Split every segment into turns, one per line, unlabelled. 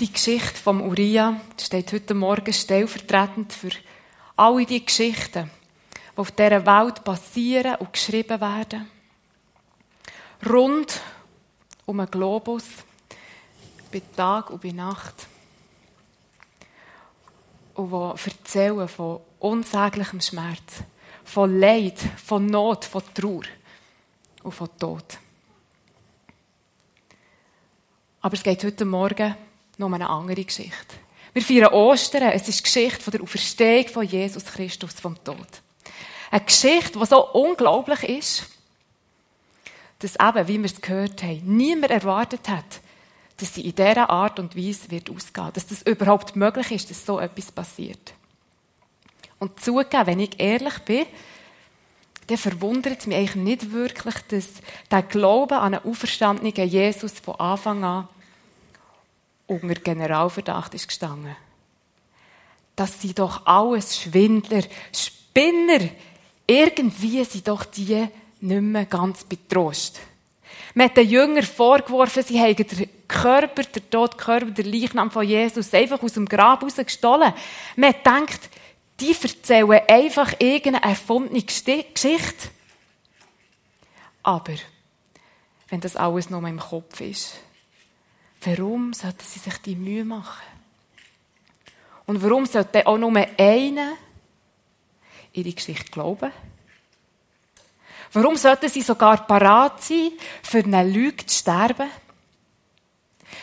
Die Geschichte vom Uriah steht heute Morgen stellvertretend für alle die Geschichten, die auf dieser Welt passieren und geschrieben werden. Rund um einen Globus, bei Tag und bei Nacht. Und die erzählen von unsäglichem Schmerz, von Leid, von Not, von Trauer und von Tod. Aber es geht heute Morgen noch eine andere Geschichte. Wir feiern Ostern. Es ist die Geschichte von der Auferstehung von Jesus Christus vom Tod. Eine Geschichte, die so unglaublich ist, dass eben, wie wir es gehört haben, niemand erwartet hat, dass sie in dieser Art und Weise wird ausgehen, dass das überhaupt möglich ist, dass so etwas passiert. Und zugeben, wenn ich ehrlich bin, dann verwundert es mich eigentlich nicht wirklich, dass der Glaube an einen auferstandenen Jesus von Anfang an unter Generalverdacht ist gestanden. Das sind doch alles Schwindler, Spinner. Irgendwie sind doch die nicht mehr ganz betrost. Man hat den Jüngern vorgeworfen, sie hätten den Körper, den toten Körper, den Leichnam von Jesus einfach aus dem Grab rausgestohlen. Man denkt, die erzählen einfach irgendeine erfundene Geschichte. Aber, wenn das alles nur im Kopf ist, Warum sollten sie sich die Mühe machen? Und warum sollte auch nur einer ihre Geschichte glauben? Warum sollten sie sogar parat sein, für eine Lüge zu sterben?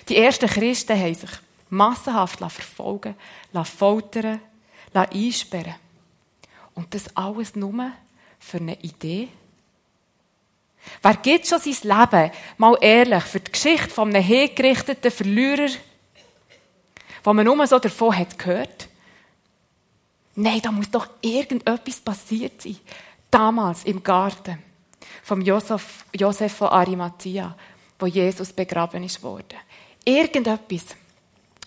Die ersten Christen haben sich massenhaft verfolgen, foltern, einsperren. Und das alles nur für eine Idee? Wer gibt schon sein Leben, mal ehrlich, für die Geschichte von einem hingerichteten Verlierer, wo man nur so davon hat gehört? Nein, da muss doch irgendetwas passiert sein. Damals im Garten vom Josef, Josef von Arimathea, wo Jesus begraben ist worden. Irgendetwas,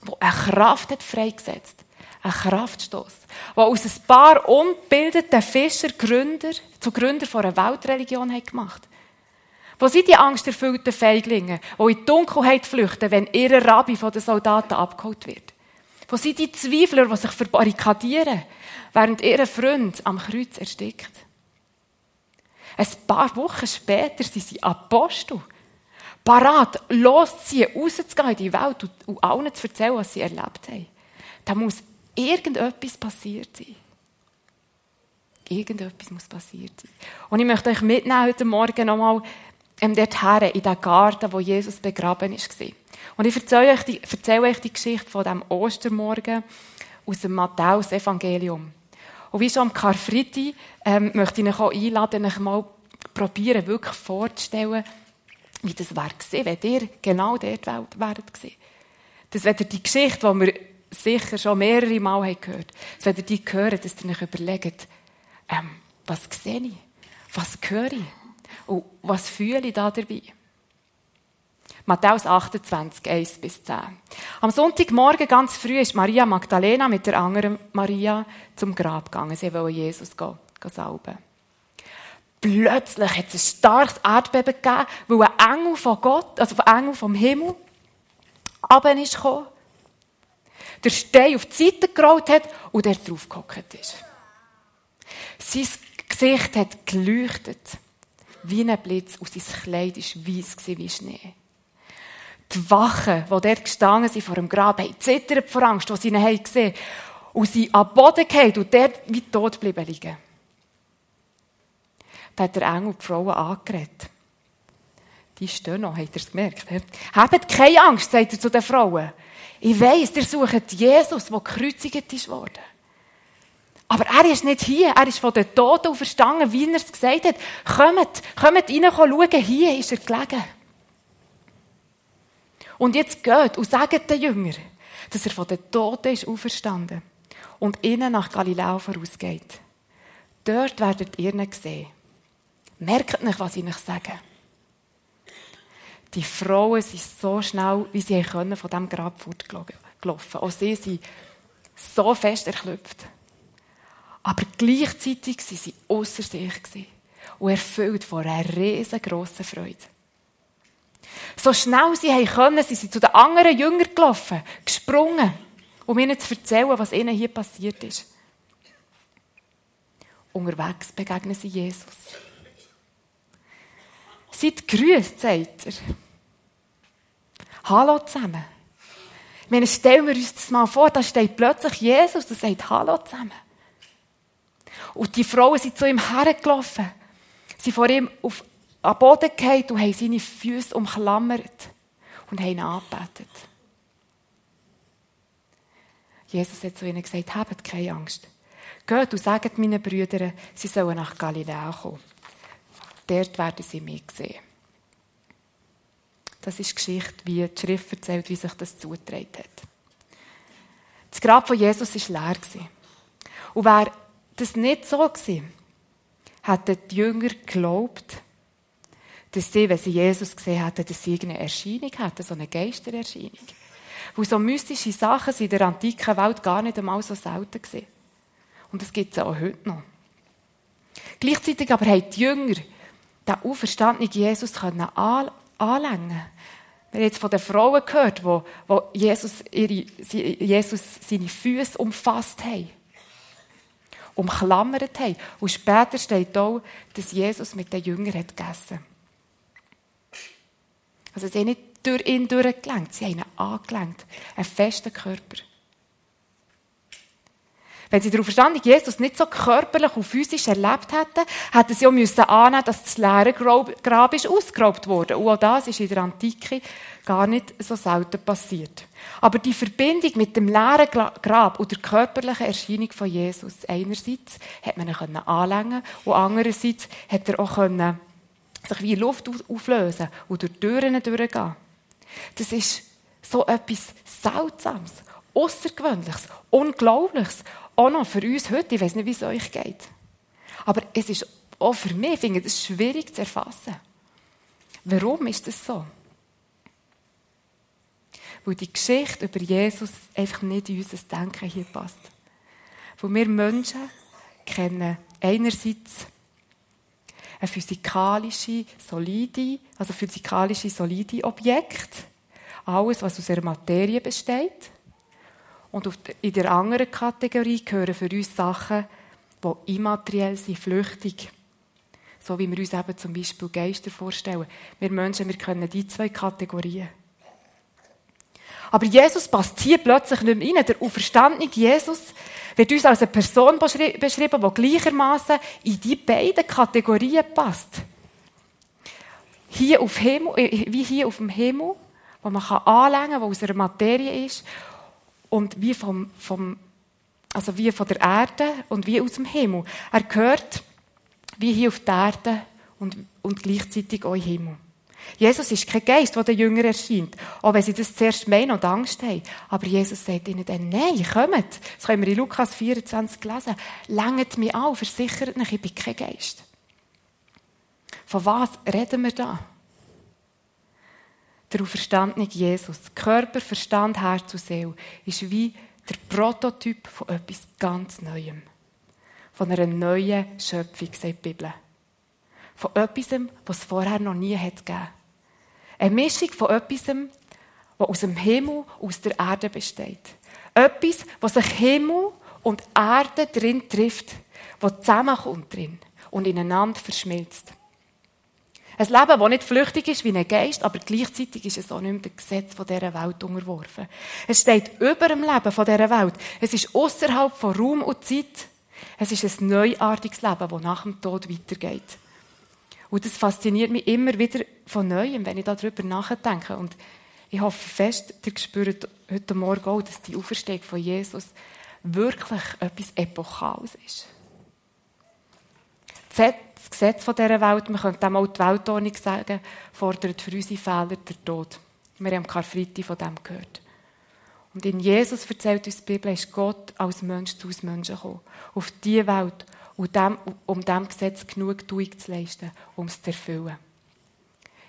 wo eine Kraft hat freigesetzt. Ein Kraftstoß, wo aus ein paar ungebildeten Fischer Gründer zu Gründer von einer Weltreligion hat gemacht wo sind die angsterfüllten Feiglinge, die in die Dunkelheit flüchten, wenn ihr Rabbi von den Soldaten abgeholt wird? Wo sind die Zweifler, die sich verbarrikadieren, während ihr Freund am Kreuz erstickt? Ein paar Wochen später sind sie Apostel. Parat, losziehen, rauszugehen in die Welt und, und allen zu erzählen, was sie erlebt haben. Da muss irgendetwas passiert sein. Irgendetwas muss passiert sein. Und ich möchte euch mitnehmen heute Morgen nochmal ähm, dorthin, in den Garten, wo Jesus begraben war. Und ich erzähle euch die, erzähle euch die Geschichte von dem Ostermorgen aus dem Matthäus-Evangelium. Und wie schon am Karfreitag ähm, möchte ich euch auch einladen, euch mal probieren, wirklich vorzustellen, wie das wäre gewesen, wenn ihr genau dort wäret gewesen. Wenn ihr die Geschichte, die wir sicher schon mehrere Mal haben gehört haben, wenn ihr die hören, dass ihr euch überlegt, ähm, was sehe ich? Was höre ich? Und was fühle ich da dabei? Matthäus 28, 1 bis 10. Am Sonntagmorgen ganz früh ist Maria Magdalena mit der anderen Maria zum Grab gegangen. Sie wollte Jesus salben. Plötzlich hat es ein starkes Erdbeben gegeben, weil ein Engel von Gott, also ein Engel vom Himmel, runter ist gekommen, der Stein auf die Seite gerollt hat und er drauf gehockt ist. Sein Gesicht hat geleuchtet wie ein Blitz und sein Kleid war weiss wie Schnee. Die Wachen, die dort gestanden sind vor dem Grab, haben zittert vor Angst, was sie ihn haben gesehen und sie am Boden gefallen und dort wie tot bleiben liegen. Da hat der Engel die Frauen angeredet. Die stehen noch, habt ihr es gemerkt? Habt keine Angst, sagt er zu den Frauen. Ich weiss, ihr sucht Jesus, der gekreuzigt worden. Aber er ist nicht hier. Er ist von den Toten verstanden, wie er es gesagt hat. Kommt, kommt rein, schauen. Hier ist er gelegen. Und jetzt geht und sagt den Jüngern, dass er von den Toten ist auferstanden und ihnen nach Galiläa vorausgeht. Dort werdet ihr ihn sehen. Merkt nicht, was ich euch sage. Die Frauen sind so schnell, wie sie können, von diesem Grab fortgelaufen. Auch sie sind so fest erklüpft. Aber gleichzeitig waren sie außer sich und erfüllt von einer riesengroßen Freude. So schnell sie haben können, sind sie zu den anderen Jüngern gelaufen, gesprungen, um ihnen zu erzählen, was ihnen hier passiert ist. Unterwegs begegnen sie Jesus. Seid grüßt, sagt er. Hallo zusammen. Stellen wir uns das mal vor, da steht plötzlich Jesus und sagt Hallo zusammen. Und die Frauen sind zu ihm hergelaufen. Sie vor ihm auf den Boden gefallen und haben seine Füße umklammert und haben ihn angebetet. Jesus hat zu ihnen gesagt, habt keine Angst. Geht und sagt meinen Brüdern, sie sollen nach Galiläa kommen. Dort werden sie mich sehen. Das ist die Geschichte, wie die Schrift erzählt, wie sich das zugetragen hat. Das Grab von Jesus war leer. Und wäre das nicht so gewesen, hätten die Jünger geglaubt, dass sie, wenn sie Jesus gesehen hätten, dass sie eine Erscheinung hätten, so eine Geistererscheinung. Weil so mystische Sachen sind in der antiken Welt gar nicht einmal so selten gewesen. Und das gibt es auch heute noch. Gleichzeitig aber haben die Jünger den auferstandenen Jesus anlängen wir haben jetzt von den Frauen gehört, wo, wo Jesus, ihre, Jesus seine Füße umfasst haben. Umklammert haben. Und später steht auch, dass Jesus mit den Jüngern hat gegessen Also sie haben nicht durch ihn durchgelenkt, sie haben ihn angelenkt. Einen festen Körper. Wenn sie darauf verstanden, Jesus nicht so körperlich und physisch erlebt hätten, hätten sie auch müssen annehmen dass das leere Grab ist ausgeraubt wurde. Und auch das ist in der Antike gar nicht so selten passiert. Aber die Verbindung mit dem leeren Grab und der körperlichen Erscheinung von Jesus, einerseits hat man ihn anlängen und andererseits hat er auch sich wie Luft auflösen und durch Türen durchgehen. Das ist so etwas Seltsames, Außergewöhnliches, Unglaubliches auch noch für uns heute, ich weiß nicht, wie es euch geht. Aber es ist auch für mich, ich finde es schwierig zu erfassen. Warum ist das so? Weil die Geschichte über Jesus einfach nicht in unser Denken hier passt. Wo wir Menschen kennen einerseits eine physikalische, solide, also physikalische, solide Objekt. Alles, was aus der Materie besteht. Und in der anderen Kategorie gehören für uns Sachen, die immateriell sind, flüchtig. So wie wir uns eben zum Beispiel Geister vorstellen. Wir Menschen, wir können die zwei Kategorien. Aber Jesus passt hier plötzlich nicht mehr rein. Der auferstandene Jesus wird uns als eine Person beschrieben, die gleichermaßen in die beiden Kategorien passt. Hier auf Himmel, äh, wie hier auf dem Himmel, wo man anlängen kann, wo aus einer Materie ist, und wie, vom, vom, also wie von der Erde und wie aus dem Himmel. Er gehört wie hier auf der Erde und, und gleichzeitig auch im Himmel. Jesus ist kein Geist, der den Jüngern erscheint, auch wenn sie das zuerst meinen und Angst haben. Aber Jesus sagt ihnen dann, nein, kommt. Das können wir in Lukas 24 lesen. Längt mich an, versichert mich, ich bin kein Geist. Von was reden wir da? Der auferstandene Jesus, Körper, Verstand, Herz und Seele, ist wie der Prototyp von etwas ganz Neuem. Von einer neuen Schöpfung, sagt die Bibel. Von etwas, was es vorher noch nie hat gegeben. Eine Mischung von etwas, was aus dem Himmel aus der Erde besteht. Etwas, was sich Himmel und Erde drin trifft, was zusammenkommt drin und ineinander verschmilzt. Ein Leben, das nicht flüchtig ist wie ein Geist, aber gleichzeitig ist es auch nicht mehr dem Gesetz dieser Welt unterworfen. Es steht über dem Leben dieser Welt. Es ist außerhalb von Raum und Zeit. Es ist ein neuartiges Leben, das nach dem Tod weitergeht. Und das fasziniert mich immer wieder von Neuem, wenn ich darüber nachdenke. Und ich hoffe fest, ihr spürt heute Morgen auch, dass die Auferstehung von Jesus wirklich etwas Epochales ist das Gesetz dieser Welt, man könnte auch die Weltordnung sagen, fordert für unsere Fehler den Tod. Wir haben Karfreitag von dem gehört. Und in Jesus erzählt uns die Bibel, ist Gott als Mensch zu uns Menschen gekommen. Auf diese Welt, um dem Gesetz genug Tuung zu leisten, um es zu erfüllen.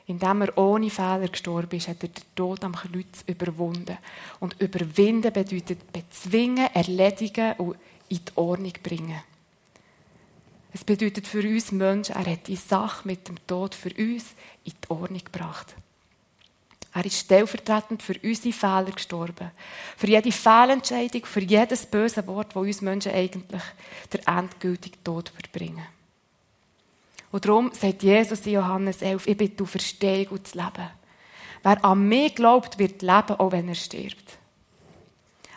Indem er ohne Fehler gestorben ist, hat er den Tod am Kreuz überwunden. Und überwinden bedeutet bezwingen, erledigen und in die Ordnung bringen. Es bedeutet für uns Menschen, er hat die Sache mit dem Tod für uns in die Ordnung gebracht. Er ist stellvertretend für unsere Fehler gestorben. Für jede Fehlentscheidung, für jedes böse Wort, das uns Menschen eigentlich der endgültige Tod verbringen. Und darum sagt Jesus in Johannes 11, ich bin die Verstehung und das Leben. Wer an mich glaubt, wird leben, auch wenn er stirbt.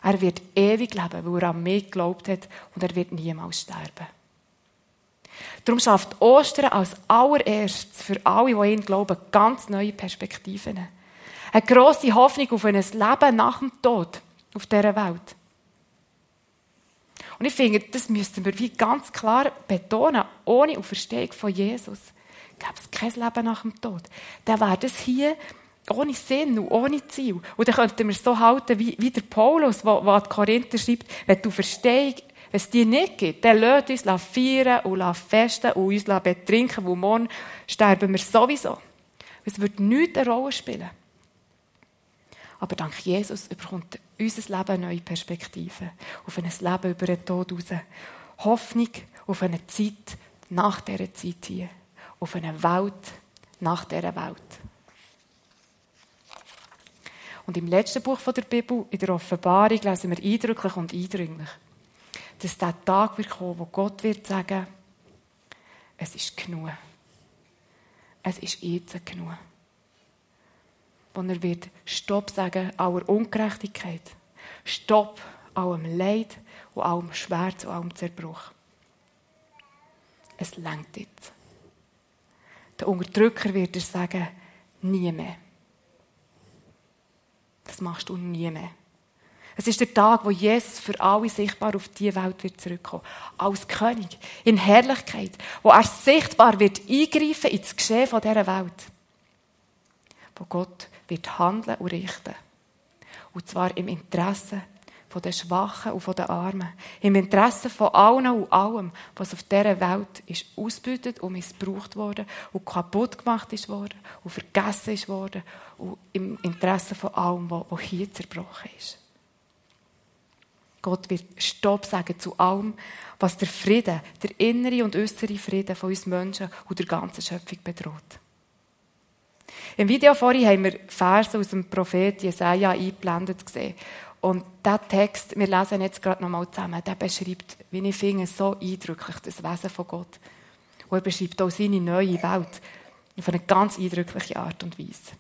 Er wird ewig leben, weil er an mich geglaubt hat und er wird niemals sterben. Darum schafft Ostern als allererstes für alle, die ihn glauben, ganz neue Perspektiven. Eine grosse Hoffnung auf ein Leben nach dem Tod auf dieser Welt. Und ich finde, das müssten wir wie ganz klar betonen, ohne Auferstehung von Jesus gäbe es kein Leben nach dem Tod. Dann wäre das hier ohne Sinn und ohne Ziel. Und dann könnten wir es so halten, wie, wie der Paulus, der an die Korinther schreibt, wenn du Verstehung, wenn es die nicht gibt, dann lasst uns feiern und festen und uns betrinken, wo morgen sterben wir sowieso. Es wird nichts eine Rolle spielen. Aber dank Jesus bekommt unser Leben neue Perspektive. Auf ein Leben über den Tod raus. Hoffnung auf eine Zeit nach dieser Zeit hier. Auf eine Welt nach dieser Welt. Und im letzten Buch der Bibel, in der Offenbarung, lesen wir eindrücklich und eindringlich, dass der Tag wird kommen, wo Gott wird sagen, es ist genug. Es ist jetzt genug. Wo er wird Stopp sagen aller Ungerechtigkeit. Stopp allem Leid und allem Schmerz und allem Zerbruch. Es längt jetzt. Der Unterdrücker wird er sagen, nie mehr. Das machst du nie mehr. Es ist der Tag, wo Jesus für alle sichtbar auf die Welt wird zurückkommen. Als König. In Herrlichkeit. Wo er sichtbar wird eingreifen ins Geschehen von dieser Welt. Wo Gott wird handeln und richten. Und zwar im Interesse von den Schwachen und von den Armen. Im Interesse von allen und allem, was auf dieser Welt ist ausgebeutet und missbraucht worden und kaputt gemacht ist worden und vergessen ist worden und im Interesse von allem, was hier zerbrochen ist. Gott wird Stopp sagen zu allem, was der Frieden, der innere und äußere Frieden von uns Menschen und der ganzen Schöpfung bedroht. Im Video vorhin haben wir Verse aus dem Prophet Jesaja eingeblendet gesehen. Und der Text, wir lesen jetzt gerade nochmal zusammen, der beschreibt, wie ich finde, so eindrücklich das Wesen von Gott. Und er beschreibt auch seine neue Welt auf eine ganz eindrückliche Art und Weise.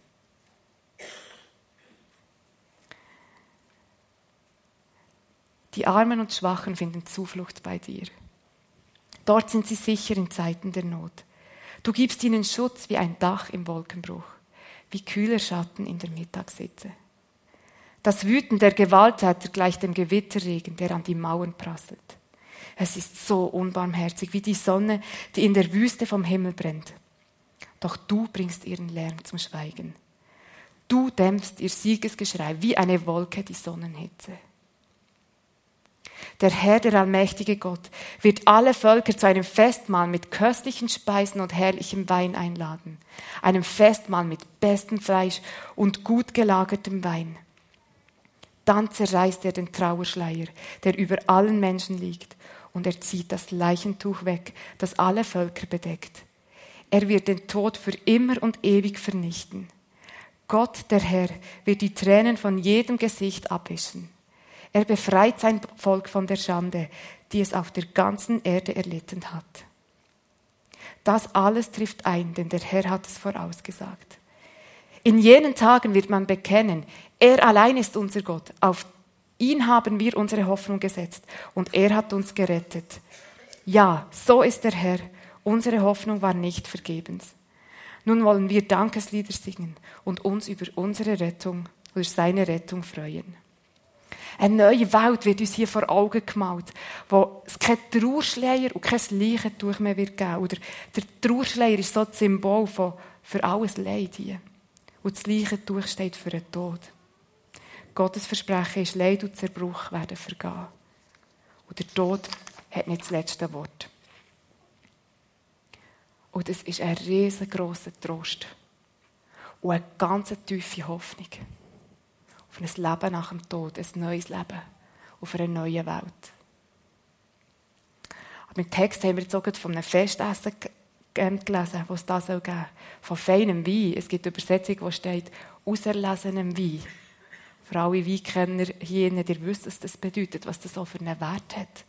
Die Armen und Schwachen finden Zuflucht bei dir. Dort sind sie sicher in Zeiten der Not. Du gibst ihnen Schutz wie ein Dach im Wolkenbruch, wie kühler Schatten in der Mittagssitze. Das Wüten der Gewalttäter gleicht dem Gewitterregen, der an die Mauern prasselt. Es ist so unbarmherzig wie die Sonne, die in der Wüste vom Himmel brennt. Doch du bringst ihren Lärm zum Schweigen. Du dämpfst ihr Siegesgeschrei wie eine Wolke die Sonnenhitze. Der Herr, der allmächtige Gott, wird alle Völker zu einem Festmahl mit köstlichen Speisen und herrlichem Wein einladen. Einem Festmahl mit bestem Fleisch und gut gelagertem Wein. Dann zerreißt er den Trauerschleier, der über allen Menschen liegt, und er zieht das Leichentuch weg, das alle Völker bedeckt. Er wird den Tod für immer und ewig vernichten. Gott, der Herr, wird die Tränen von jedem Gesicht abwischen. Er befreit sein Volk von der Schande, die es auf der ganzen Erde erlitten hat. Das alles trifft ein, denn der Herr hat es vorausgesagt. In jenen Tagen wird man bekennen, er allein ist unser Gott. Auf ihn haben wir unsere Hoffnung gesetzt und er hat uns gerettet. Ja, so ist der Herr. Unsere Hoffnung war nicht vergebens. Nun wollen wir Dankeslieder singen und uns über unsere Rettung, über seine Rettung freuen. Eine neue Welt wird uns hier vor Augen gemalt, wo es kein Trauerschleier und kein Leichentuch mehr wird geben. Oder der Trauerschleier ist so das Symbol von, für alles Leid hier. Und das Leichentuch steht für den Tod. Gottes Versprechen ist, Leid und Zerbruch werden vergehen. Und der Tod hat nicht das letzte Wort. Und es ist ein riesengroßer Trost und eine ganz tiefe Hoffnung auf ein Leben nach dem Tod, ein neues Leben, auf eine neue Welt. Aber im Text haben wir jetzt auch von einem Festessen gelesen, was es da soll geben Von feinem Wein. Es gibt Übersetzung, wo steht, auserlesenem Wein. Für alle Weinkenner hier, ihr wisst, was das bedeutet, was das auch für einen Wert hat.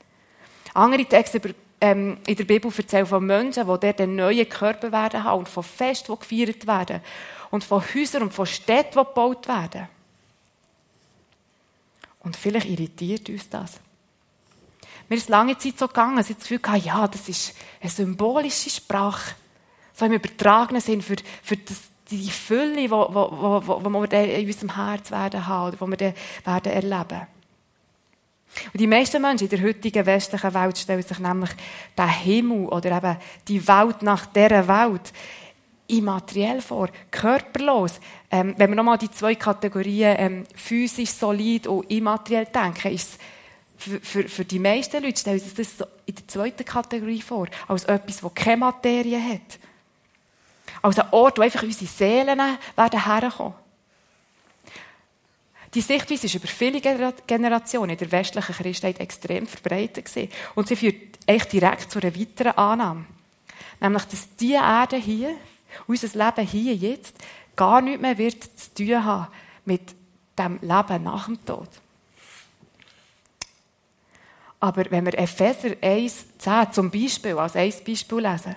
Andere Texte über, ähm, in der Bibel erzählen von Menschen, die den neuen Körper werden haben und von Festen, die gefeiert werden und von Häusern und von Städten, die gebaut werden. Und vielleicht irritiert uns das. Mir ist lange Zeit so gegangen, dass ich das Gefühl hatte, ja, das ist eine symbolische Sprache. So im übertragenen Sinn für, für das, die Fülle, die wo, wo, wo, wo wir in unserem Herz werden haben, oder die wir werden erleben. Und die meisten Menschen in der heutigen westlichen Welt stellen sich nämlich den Himmel oder eben die Welt nach dieser Welt immateriell vor, körperlos. Ähm, wenn wir nochmal die zwei Kategorien ähm, physisch, solid und immateriell denken, ist für, für, für, die meisten Leute stellen sich das in der zweiten Kategorie vor, als etwas, das keine Materie hat. Als ein Ort, wo einfach unsere Seelen werden herkommen. Die Sichtweise ist über viele Generationen in der westlichen Christenheit extrem verbreitet. Und sie führt echt direkt zu einer weiteren Annahme. Nämlich, dass diese Erde hier, unser Leben hier jetzt, gar nichts mehr wird zu tun haben mit dem Leben nach dem Tod. Aber wenn wir Epheser 1, 10 zum Beispiel, als ein Beispiel lesen,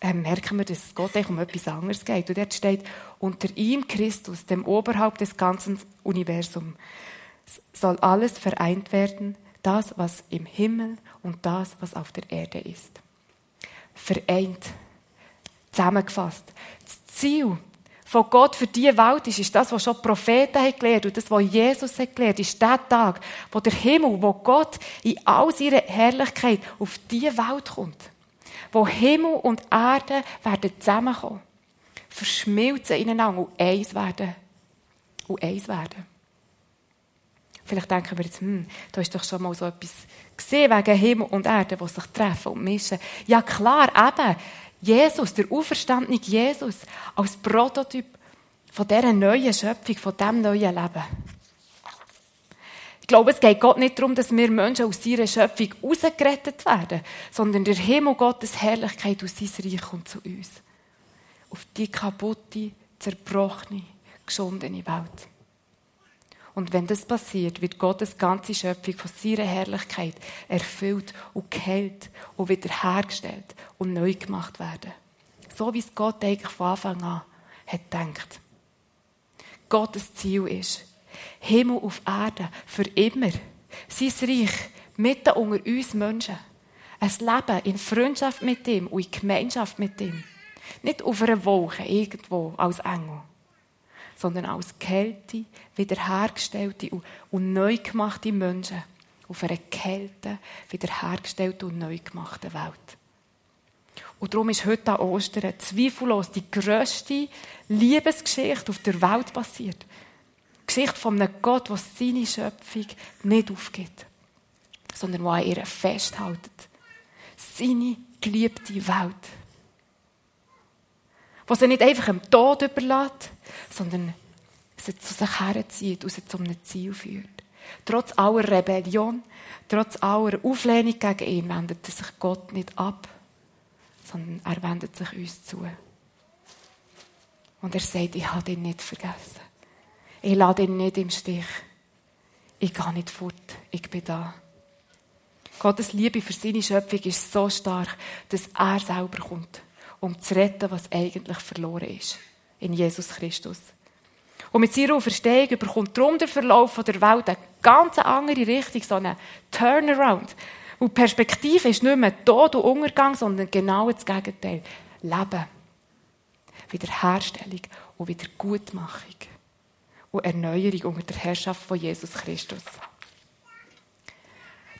äh, merken wir, dass es Gott um etwas anderes geht. Und dort steht, unter ihm Christus, dem Oberhaupt des ganzen Universums, soll alles vereint werden, das, was im Himmel und das, was auf der Erde ist. Vereint. Zusammengefasst. Das Ziel von Gott für diese Welt ist, ist das, was schon die Propheten haben gelernt und das, was Jesus hat gelernt, ist der Tag, wo der Himmel, wo Gott in all seiner Herrlichkeit auf diese Welt kommt wo Himmel und Erde werden zusammenkommen, verschmilzen ineinander und eins werden. Und eins werden. Vielleicht denken wir jetzt, hm, da ist doch schon mal so etwas gesehen wegen Himmel und Erde, die sich treffen und mischen. Ja klar, eben, Jesus, der auferstandene Jesus, als Prototyp von dieser neuen Schöpfung, von diesem neuen Leben. Ich glaube, es geht Gott nicht darum, dass wir Menschen aus seiner Schöpfung rausgerettet werden, sondern der Himmel Gottes Herrlichkeit aus sein Reich kommt zu uns. Auf die kaputte, zerbrochene, geschundene Welt. Und wenn das passiert, wird Gottes ganze Schöpfung von seiner Herrlichkeit erfüllt und geheilt und wiederhergestellt und neu gemacht werden. So wie es Gott eigentlich von Anfang an hat gedacht. Gottes Ziel ist, Himmel auf Erde, für immer. Sein Reich mitten unter uns Menschen. Ein Leben in Freundschaft mit ihm und in Gemeinschaft mit ihm. Nicht auf einer Wolke irgendwo als Engel, sondern als geheilte, wiederhergestellte und neu gemachte Menschen auf einer geheilte, wiederhergestellten und neu gemachten Welt. Und darum ist heute an Ostern zweifellos die grösste Liebesgeschichte auf der Welt passiert. Geschichte von einem Gott, der seine Schöpfung nicht aufgibt, sondern der an ihr festhält. Seine geliebte Welt. Wo sie nicht einfach dem Tod überlässt, sondern sie zu sich herzieht und sie zu einem Ziel führt. Trotz aller Rebellion, trotz aller Auflehnung gegen ihn, wendet sich Gott nicht ab, sondern er wendet sich uns zu. Und er sagt, ich habe ihn nicht vergessen. Ich lade ihn nicht im Stich. Ich gehe nicht fort. Ich bin da. Gottes Liebe für seine Schöpfung ist so stark, dass er selber kommt, um zu retten, was eigentlich verloren ist. In Jesus Christus. Und mit seiner Auferstehung bekommt darum der Verlauf der Welt eine ganz andere Richtung, so eine Turnaround. Und die Perspektive ist nicht mehr Tod und Untergang, sondern genau das Gegenteil. Leben. Wiederherstellung und Wiedergutmachung und Erneuerung unter der Herrschaft von Jesus Christus.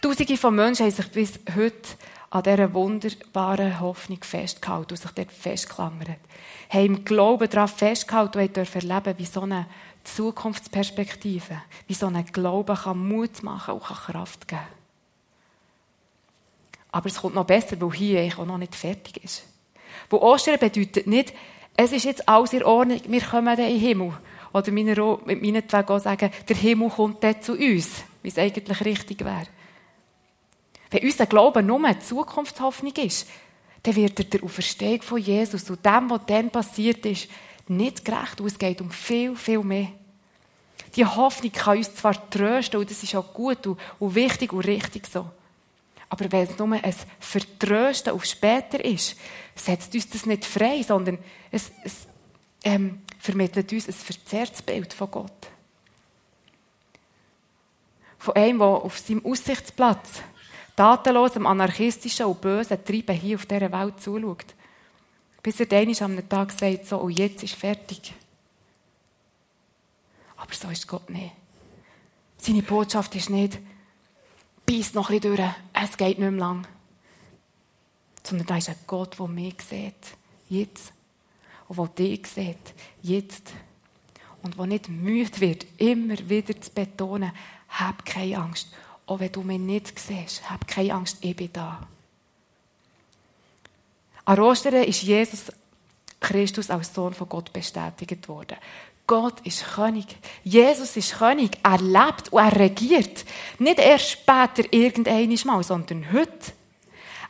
Tausende von Menschen haben sich bis heute an dieser wunderbaren Hoffnung festgehalten und sich dort festgeklammert. Haben im Glauben daran festgehalten und dürfen erleben, wie so eine Zukunftsperspektive, wie so ein Glaube kann Mut machen und kann Kraft geben. Aber es kommt noch besser, weil hier eigentlich auch noch nicht fertig ist. Wo Ostern bedeutet nicht, es ist jetzt alles in Ordnung, wir kommen dann in den Himmel oder mit meinetwegen auch sagen, der Himmel kommt dort zu uns, wie es eigentlich richtig wäre. Wenn unser Glaube nur eine Zukunftshoffnung ist, dann wird er der Auferstehung von Jesus und dem, was dann passiert ist, nicht gerecht und es geht um viel, viel mehr. Die Hoffnung kann uns zwar trösten und das ist auch gut und, und wichtig und richtig so. Aber wenn es nur ein Vertrösten auf später ist, setzt uns das nicht frei, sondern es, es ähm, vermittelt uns ein verzerrtes Bild von Gott. Von einem, der auf seinem Aussichtsplatz tatenlosem, anarchistischen und bösen Treiben hier auf dieser Welt zuschaut. Bis er dann am Tag sagt, so, und jetzt ist fertig. Aber so ist Gott nicht. Seine Botschaft ist nicht, beiß noch ein bisschen durch, es geht nicht mehr lang. Sondern da ist ein Gott, der mich sieht, jetzt. Und der dich sieht, jetzt. Und der nicht müde wird, immer wieder zu betonen, hab keine Angst. Auch wenn du mich nicht siehst, hab keine Angst, ich bin da. An Ostern ist Jesus Christus als Sohn von Gott bestätigt worden. Gott ist König. Jesus ist König. Er lebt und er regiert. Nicht erst später irgendein Mal, sondern heute.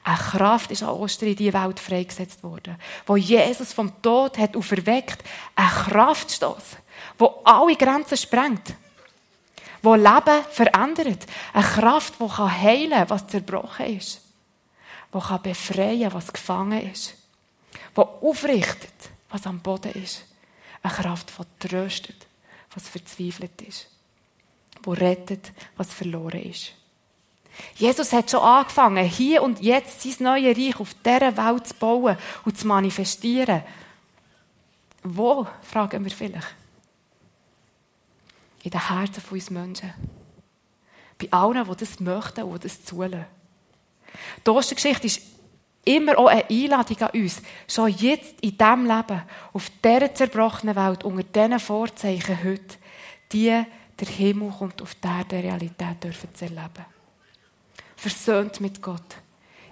Eine Kraft ist an Ostern in die Welt freigesetzt worden, wo Jesus vom Tod hat auferweckt. Ein Kraftstoß, wo alle Grenzen sprengt, wo Leben verändert. Eine Kraft, die heilen kann, was zerbrochen ist, wo befreien, was gefangen ist, wo aufrichtet, was am Boden ist. Eine Kraft, die tröstet, was verzweifelt ist. Wo rettet, was verloren ist. Jesus hat schon angefangen, hier und jetzt sein neues Reich auf dieser Welt zu bauen und zu manifestieren. Wo, fragen wir vielleicht? In den Herzen von uns Menschen. Bei allen, die das möchten und das zulassen. Die Ostergeschichte ist immer auch eine Einladung an uns, schon jetzt in diesem Leben, auf dieser zerbrochenen Welt, unter diesen Vorzeichen heute, die der Himmel kommt auf dieser Realität dürfen zu erleben. Versöhnt mit Gott.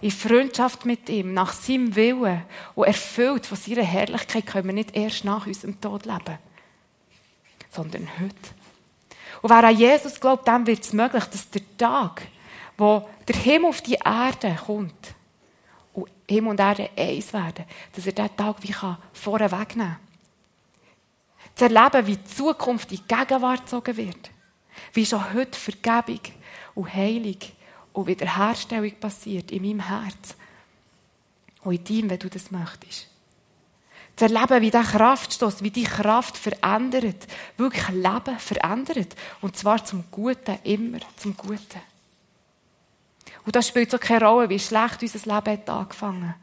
In Freundschaft mit ihm, nach seinem Willen und erfüllt von seiner Herrlichkeit können wir nicht erst nach unserem Tod leben, sondern heute. Und wer an Jesus glaubt, dem wird es möglich, dass der Tag, wo der Himmel auf die Erde kommt, und Himmel und Erde eins werden, dass er diesen Tag wie vorne wegnehmen kann. Zu erleben, wie die Zukunft in die Gegenwart gezogen wird. Wie schon heute Vergebung und Heilung und Wiederherstellung passiert in meinem Herz. Und in deinem, wenn du das möchtest. Zu erleben, wie der Kraftstoß, wie die Kraft verändert, wirklich Leben verändert. Und zwar zum Guten, immer zum Guten. Und das spielt so keine Rolle, wie schlecht unser Leben hat angefangen.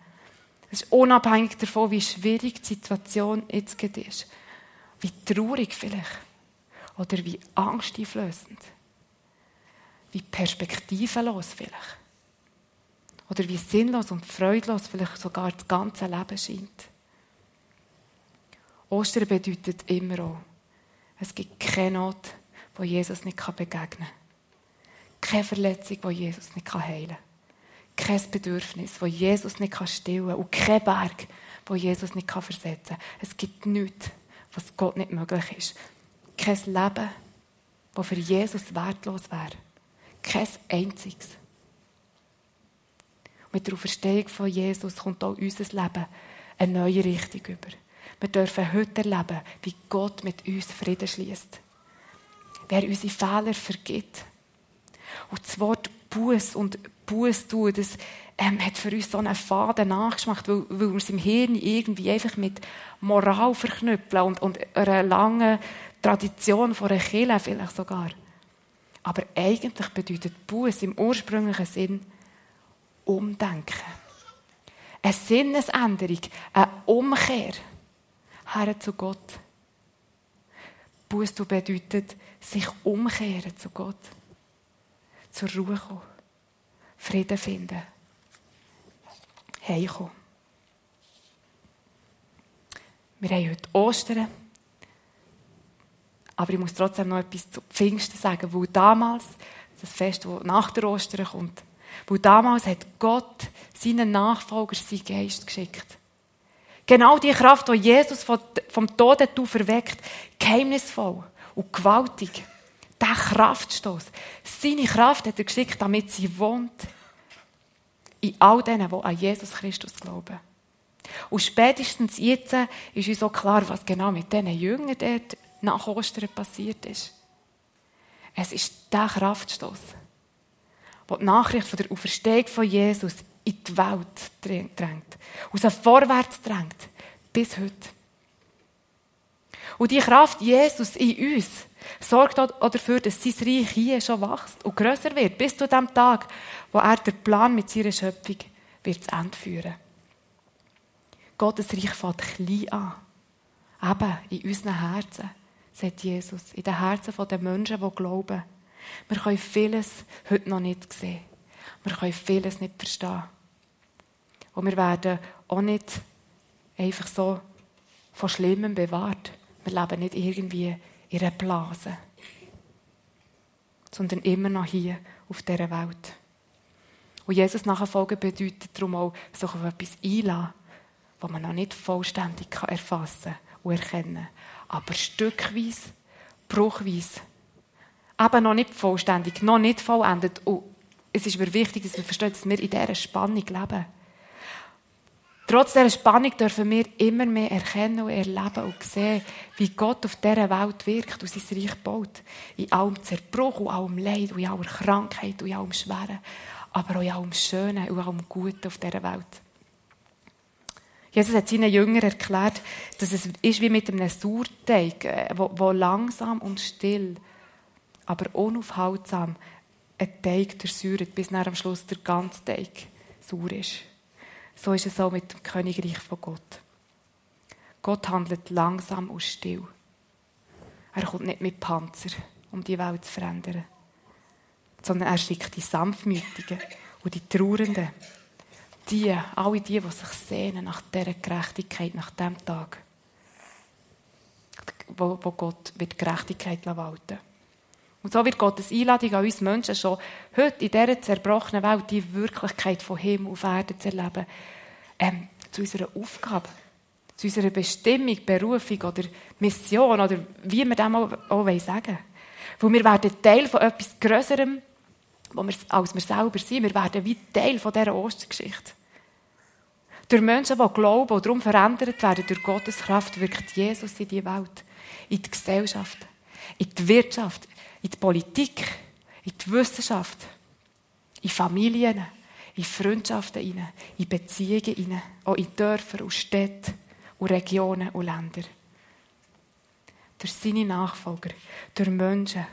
Es ist unabhängig davon, wie schwierig die Situation jetzt ist. Wie traurig vielleicht. Oder wie angsteinflößend. Wie perspektivenlos vielleicht. Oder wie sinnlos und freudlos vielleicht sogar das ganze Leben scheint. Ostern bedeutet immer auch, es gibt keine Not, wo Jesus nicht begegnen kann. Keine Verletzung, die Jesus nicht heilen kann. Kein Bedürfnis, das Jesus nicht stillen kann. Und kein Berg, wo Jesus nicht versetzen kann. Es gibt nichts, was Gott nicht möglich ist. Kein Leben, das für Jesus wertlos wäre. Kein einziges. Mit der Auferstehung von Jesus kommt auch unser Leben eine neue Richtung über. Wir dürfen heute erleben, wie Gott mit uns Frieden schließt. Wer unsere Fehler vergibt und das Wort Buß und Buß tun, das ähm, hat für uns so einen faden Nachgeschmack, weil, weil wir es im Hirn irgendwie einfach mit Moral verknüpfen und, und einer langen Tradition von einer Kirche vielleicht sogar. Aber eigentlich bedeutet Buß im ursprünglichen Sinn Umdenken. Eine Sinnesänderung, eine Umkehr her zu Gott. Buß bedeutet sich umkehren zu Gott zur Ruhe kommen, Frieden finden, heimkommen. Wir haben heute Ostern, aber ich muss trotzdem noch etwas zu Pfingsten sagen, weil damals, das Fest, das nach der Ostern kommt, weil damals hat Gott seinen Nachfolger seinen Geist geschickt. Genau die Kraft, die Jesus vom Tod verweckt, geheimnisvoll und gewaltig der Kraftstoß. Seine Kraft hat er geschickt, damit sie wohnt in all denen, die an Jesus Christus glauben. Und spätestens jetzt ist uns auch klar, was genau mit diesen Jüngern dort nach Ostern passiert ist. Es ist der Kraftstoß, der die Nachricht von der Auferstehung von Jesus in die Welt drängt, aus sie vorwärts drängt, bis heute. Und die Kraft Jesus in uns sorgt auch dafür, dass sein Reich hier schon wächst und grösser wird, bis zu dem Tag, wo er den Plan mit seiner Schöpfung wird zu Ende führen. Gottes Reich fängt klein an. Eben in unseren Herzen, sagt Jesus. In den Herzen der Menschen, die glauben. Wir können vieles heute noch nicht sehen. Wir können vieles nicht verstehen. Und wir werden auch nicht einfach so von Schlimmem bewahrt. Wir leben nicht irgendwie in einer Blase, sondern immer noch hier auf dieser Welt. Und Jesus nachfolgen bedeutet darum auch, sich auf etwas einladen, was man noch nicht vollständig erfassen und erkennen kann. Aber stückweise, bruchweise, eben noch nicht vollständig, noch nicht vollendet. Und es ist mir wichtig, dass wir verstehen, dass wir in dieser Spannung leben. Trotz dieser Spannung dürfen wir immer mehr erkennen und erleben und sehen, wie Gott auf dieser Welt wirkt und sein Reich baut. In allem Zerbruch und allem Leid und in aller Krankheit und in allem Schweren, aber auch in allem Schönen und allem Guten auf dieser Welt. Jesus hat seinen Jüngern erklärt, dass es ist wie mit einem Sauerteig, äh, wo, wo langsam und still, aber unaufhaltsam ein Teig durchsäuert, bis nach am Schluss der ganze Teig sauer ist. So ist es auch mit dem Königreich von Gott. Gott handelt langsam und still. Er kommt nicht mit Panzer, um die Welt zu verändern, sondern er schickt die Sanftmütigen und die Trauernden, die, alle die, die sich sehnen nach dieser Gerechtigkeit, nach dem Tag, wo, Gott wird Gerechtigkeit walten Und so wird Gottes Einladung an uns Menschen schon heute in dieser zerbrochenen Welt die Wirklichkeit von Himmel auf Erde zu erleben, ähm, zu unserer Aufgabe, zu unserer Bestimmung, Berufung oder Mission oder wie wir dem auch, auch sagen wollen. Wo wir werden Teil von etwas Größerem, als wir selber sind. Wir werden wie Teil von dieser Ostergeschichte. Durch Menschen, die glauben und darum verändert werden, durch Gottes Kraft wirkt Jesus in die Welt, in die Gesellschaft, in die Wirtschaft, in die Politik, in die Wissenschaft, in Familien, in Freundschaften, in Beziehungen, auch in Dörfer und Städte und Regionen und Länder. Durch seine Nachfolger, durch Menschen,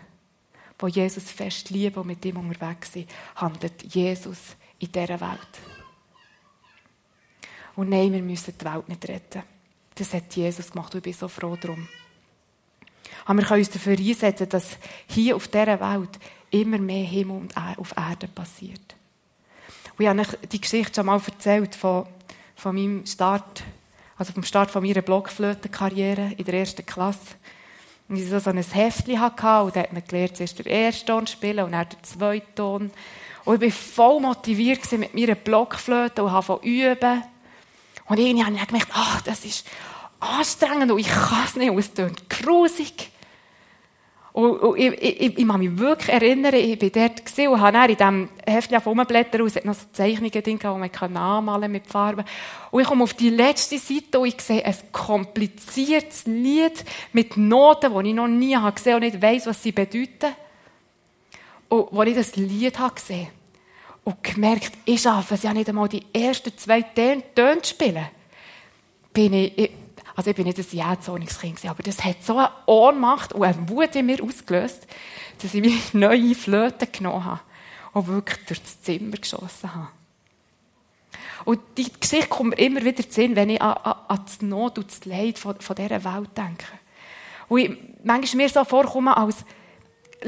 die Jesus fest lieben und mit ihm unterwegs sind, handelt Jesus in dieser Welt. Und nein, wir müssen die Welt nicht retten. Das hat Jesus gemacht und ich bin so froh darum. Aber wir können uns dafür einsetzen, dass hier auf dieser Welt immer mehr Himmel und auf Erde passiert. Und ich habe euch die Geschichte schon mal erzählt von, von meinem Start, also vom Start von meiner Blockflötenkarriere in der ersten Klasse. Und ich so ein Heftchen hatte und da hat man gelernt, zuerst den ersten Ton spielen und dann den zweiten Ton. Und ich war voll motiviert mit meiner Blockflöte und habe üben. Und irgendwie habe ich gemerkt, ach, das ist anstrengend und ich kann es nicht und es klingt grusig. Und, und ich, ich, ich, kann mich wirklich erinnern, ich war dort und habe in diesem Heftchen rumblättern und es hat noch so Zeichnungen drin, die man anmalen mit Farben. Und ich komme auf die letzte Seite und ich sehe ein kompliziertes Lied mit Noten, die ich noch nie habe gesehen und nicht weiss, was sie bedeuten. Und als ich das Lied habe gesehen und gemerkt, ich schaffe es ja nicht einmal, die ersten zwei Töne zu spielen, bin ich, ich also ich bin nicht ein Jähzonungskind, aber das hat so eine Ohnmacht und eine Wut in mir ausgelöst, dass ich mir neue Flöte genommen habe und wirklich durch das Zimmer geschossen habe. Und die Geschichte kommt mir immer wieder zu Sinn, wenn ich an, an, an die Not und das Leid von, von dieser Welt denke. Und ich manchmal mir so vorkomme, als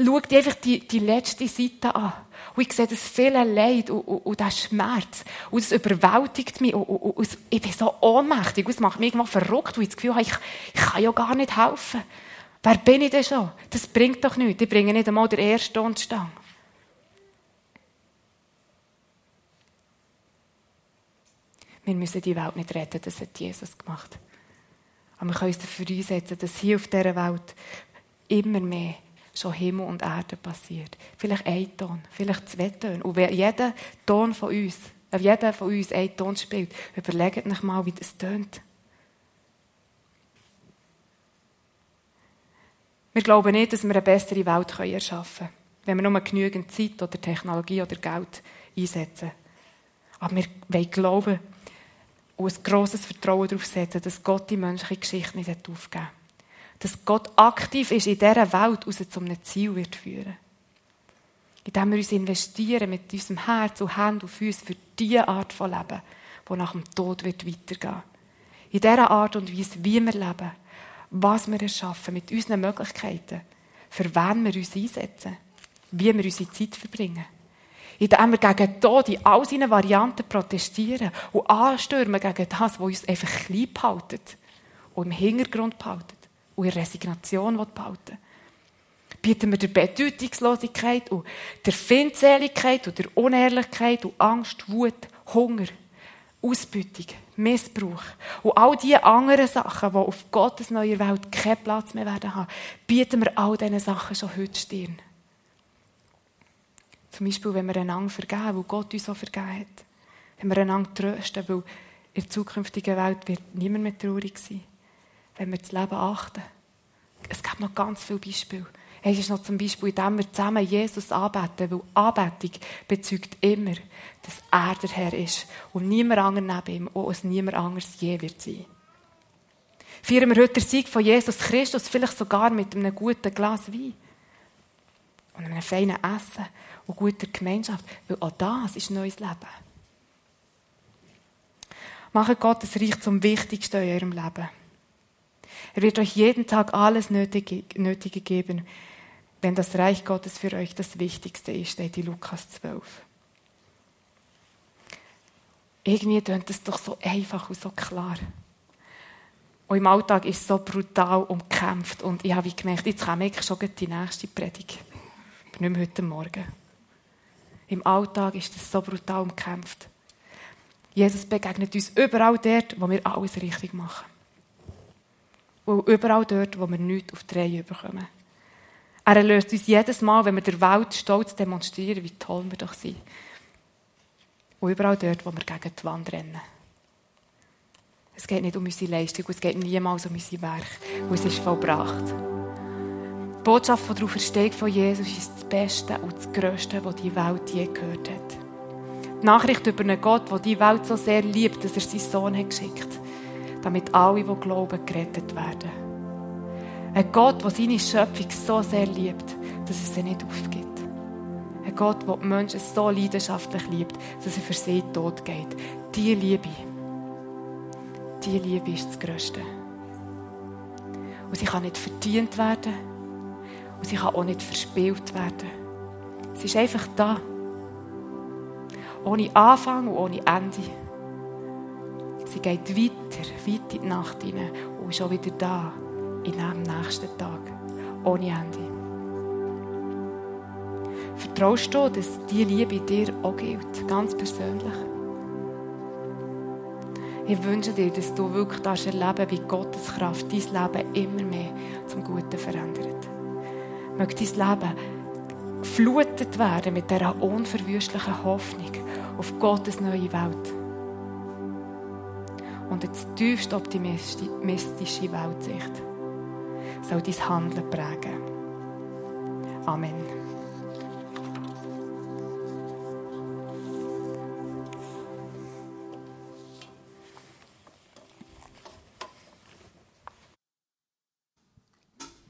schau dir einfach die, die letzte Seite an. Und ich sehe das viele Leid und, und, und den Schmerz. Und es überwältigt mich. Und, und, und, ich bin so ohnmächtig. Und es macht mich irgendwann verrückt, weil ich das Gefühl habe, ich, ich kann ja gar nicht helfen. Wer bin ich denn schon? Das bringt doch nichts. Ich bringe nicht einmal den ersten Tonstang. Wir müssen die Welt nicht retten, das hat Jesus gemacht. Aber wir können uns dafür einsetzen, dass hier auf dieser Welt immer mehr schon Himmel und Erde passiert. Vielleicht ein Ton, vielleicht zwei Töne. Und jeder Ton von uns Wenn jeder von uns einen Ton spielt, überlegt euch mal, wie das tönt. Wir glauben nicht, dass wir eine bessere Welt erschaffen können, wenn wir nur genügend Zeit oder Technologie oder Geld einsetzen. Aber wir wollen glauben und ein grosses Vertrauen darauf setzen, dass Gott die menschliche Geschichte nicht aufgeben hat. Dass Gott aktiv ist in dieser Welt, raus zu einem Ziel wird führen. Indem wir uns investieren mit unserem Herz und Hand und Füßen für diese Art von Leben, die nach dem Tod wird weitergehen. In dieser Art und Weise, wie wir leben, was wir erschaffen, mit unseren Möglichkeiten, für wen wir uns einsetzen, wie wir unsere Zeit verbringen. Indem wir gegen Tod in all seinen Varianten protestieren und anstürmen gegen das, was uns einfach klein behaltet und im Hintergrund behaltet und in Resignation behalten bieten wir der Bedeutungslosigkeit und der Findseligkeit und der Unehrlichkeit und Angst, Wut, Hunger, Ausbeutung, Missbrauch und all die anderen Sachen, die auf Gottes neuer Welt keinen Platz mehr werden haben, bieten wir all diesen Sachen schon heute Stirn. Zum Beispiel, wenn wir einander vergeben, weil Gott uns so vergeben hat. Wenn wir einander trösten, weil in der zukünftigen Welt wird niemand mehr traurig sein. Wenn wir das Leben achten. Es gibt noch ganz viele Beispiele. Es ist noch zum Beispiel, indem wir zusammen Jesus anbeten, weil Anbetung bezeugt immer, dass er der Herr ist und niemand anderes neben ihm und es niemand anderes je wird sein. Feiern wir heute den Sieg von Jesus Christus, vielleicht sogar mit einem guten Glas Wein und einem feinen Essen und guter Gemeinschaft, weil auch das ist neues Leben. Macht Gottes Reich zum Wichtigsten in eurem Leben. Er wird euch jeden Tag alles Nötige, Nötige geben, wenn das Reich Gottes für euch das Wichtigste ist, steht in Lukas 12. Irgendwie tönt es doch so einfach und so klar. Und im Alltag ist es so brutal umkämpft. Und ich habe gemerkt, jetzt komme ich schon die nächste Predigt. Aber nicht mehr heute Morgen. Im Alltag ist es so brutal umkämpft. Jesus begegnet uns überall dort, wo wir alles richtig machen. Und überall dort, wo wir nichts auf die Reihe bekommen. Er erlöst uns jedes Mal, wenn wir der Welt stolz demonstrieren, wie toll wir doch sind. Und überall dort, wo wir gegen die Wand rennen. Es geht nicht um unsere Leistung, es geht niemals um unser Werk, und es ist vollbracht. Die Botschaft von der Auferstehung von Jesus ist das Beste und das Größte, was die Welt je gehört hat. Die Nachricht über einen Gott, der die Welt so sehr liebt, dass er seinen Sohn hat geschickt damit alle, die glauben, gerettet werden. Ein Gott, der seine Schöpfung so sehr liebt, dass er sie nicht aufgibt. Ein Gott, der die Menschen so leidenschaftlich liebt, dass er für sie tot geht. Diese Liebe, diese Liebe ist das Größte. Und sie kann nicht verdient werden. Und sie kann auch nicht verspielt werden. Sie ist einfach da. Ohne Anfang und ohne Ende. Sie geht weiter, weit in die Nacht hinein und ist auch wieder da in dem nächsten Tag. Ohne Ende. Vertraust du, dass diese Liebe dir auch gilt, ganz persönlich? Ich wünsche dir, dass du wirklich das erleben wie Gottes Kraft dein Leben immer mehr zum Guten verändert. Möge dein Leben geflutet werden mit dieser unverwüstlichen Hoffnung auf Gottes neue Welt. Und jetzt tiefst optimistische Weltsicht soll dein Handeln prägen. Amen.